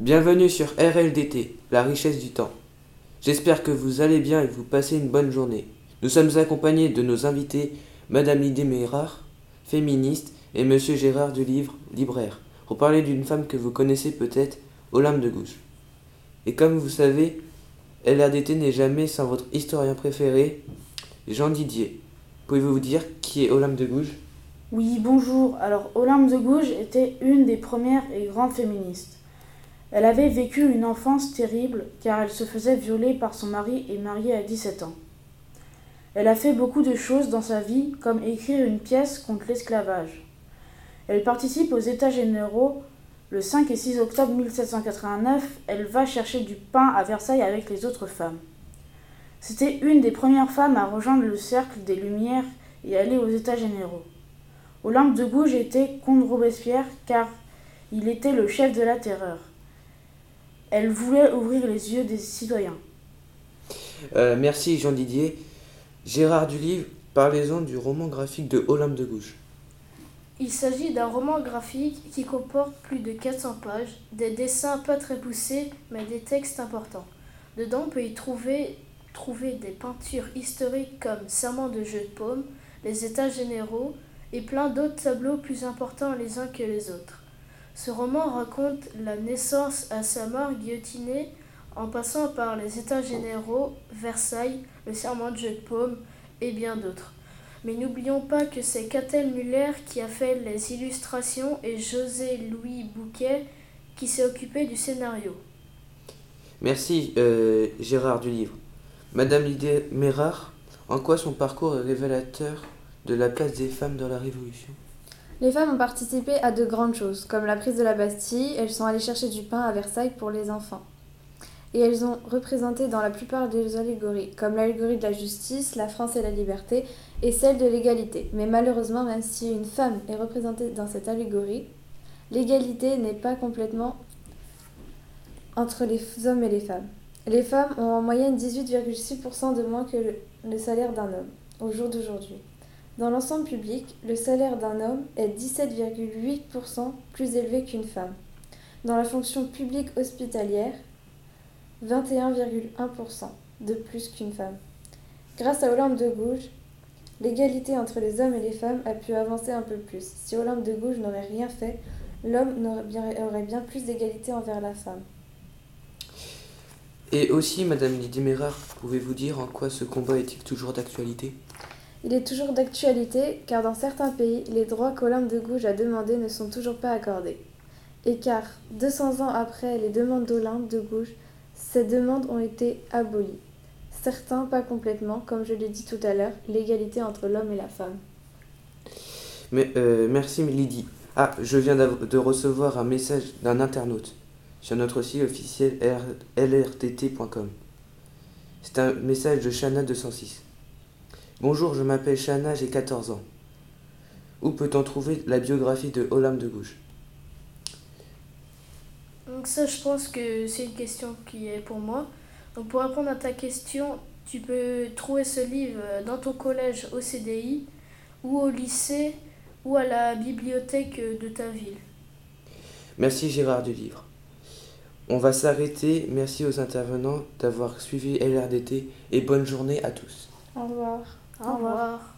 Bienvenue sur RLDT, la richesse du temps. J'espère que vous allez bien et que vous passez une bonne journée. Nous sommes accompagnés de nos invités, Madame Mérard, féministe, et Monsieur Gérard Delivre, libraire, pour parler d'une femme que vous connaissez peut-être, Olympe de Gouges. Et comme vous savez, LRDT n'est jamais sans votre historien préféré, Jean Didier. Pouvez-vous vous dire qui est Olympe de Gouges? Oui, bonjour. Alors, Olympe de Gouges était une des premières et grandes féministes. Elle avait vécu une enfance terrible car elle se faisait violer par son mari et mariée à 17 ans. Elle a fait beaucoup de choses dans sa vie, comme écrire une pièce contre l'esclavage. Elle participe aux États généraux le 5 et 6 octobre 1789. Elle va chercher du pain à Versailles avec les autres femmes. C'était une des premières femmes à rejoindre le cercle des Lumières et aller aux États généraux. Olympe de Gouges était contre Robespierre car il était le chef de la terreur. Elle voulait ouvrir les yeux des citoyens. Euh, Merci Jean Didier. Gérard Dulivre, parlez-en du roman graphique de Olympe de Gouges. Il s'agit d'un roman graphique qui comporte plus de 400 pages, des dessins pas très poussés, mais des textes importants. Dedans, on peut y trouver, trouver des peintures historiques comme Serment de jeu de paume, les États généraux et plein d'autres tableaux plus importants les uns que les autres. Ce roman raconte la naissance à sa mort guillotinée en passant par les États généraux, Versailles, le serment de jeu de paume et bien d'autres. Mais n'oublions pas que c'est Catel Muller qui a fait les illustrations et José Louis Bouquet qui s'est occupé du scénario. Merci euh, Gérard Dulivre. Madame Lydie Mérard, en quoi son parcours est révélateur de la place des femmes dans la Révolution? Les femmes ont participé à de grandes choses, comme la prise de la Bastille, elles sont allées chercher du pain à Versailles pour les enfants. Et elles ont représenté dans la plupart des allégories, comme l'allégorie de la justice, la France et la liberté, et celle de l'égalité. Mais malheureusement, même si une femme est représentée dans cette allégorie, l'égalité n'est pas complètement entre les hommes et les femmes. Les femmes ont en moyenne 18,6% de moins que le, salaire d'un homme au jour d'aujourd'hui. Dans l'ensemble public, le salaire d'un homme est 17,8% plus élevé qu'une femme. Dans la fonction publique hospitalière, 21,1% de plus qu'une femme. Grâce à Olympe de Gouges, l'égalité entre les hommes et les femmes a pu avancer un peu plus. Si Olympe de Gouges n'aurait rien fait, l'homme aurait bien, plus d'égalité envers la femme. Et aussi, Madame Lydie Mérard, pouvez-vous dire en quoi ce combat est-il toujours d'actualité? Il est toujours d'actualité car dans certains pays, les droits qu'Olympe de Gouges a demandés ne sont toujours pas accordés. Et car, 200 ans après les demandes d'Olympe de Gouges, ces demandes ont été abolies. Certains pas complètement, comme je l'ai dit tout à l'heure, l'égalité entre l'homme et la femme. Mais, euh, Merci Lydie. Ah, je viens de recevoir un message d'un internaute sur notre site officiel lrtt.com. C'est un message de Shana206. Bonjour, je m'appelle Shana, j'ai 14 ans. Où peut-on trouver la biographie de Olympe de Gouges? Donc ça, je pense que c'est une question qui est pour moi. Donc pour répondre à ta question, tu peux trouver ce livre dans ton collège au CDI ou au lycée ou à la bibliothèque de ta ville. Merci Gérard du livre. On va s'arrêter. Merci aux intervenants d'avoir suivi LRDT et bonne journée à tous. Au revoir.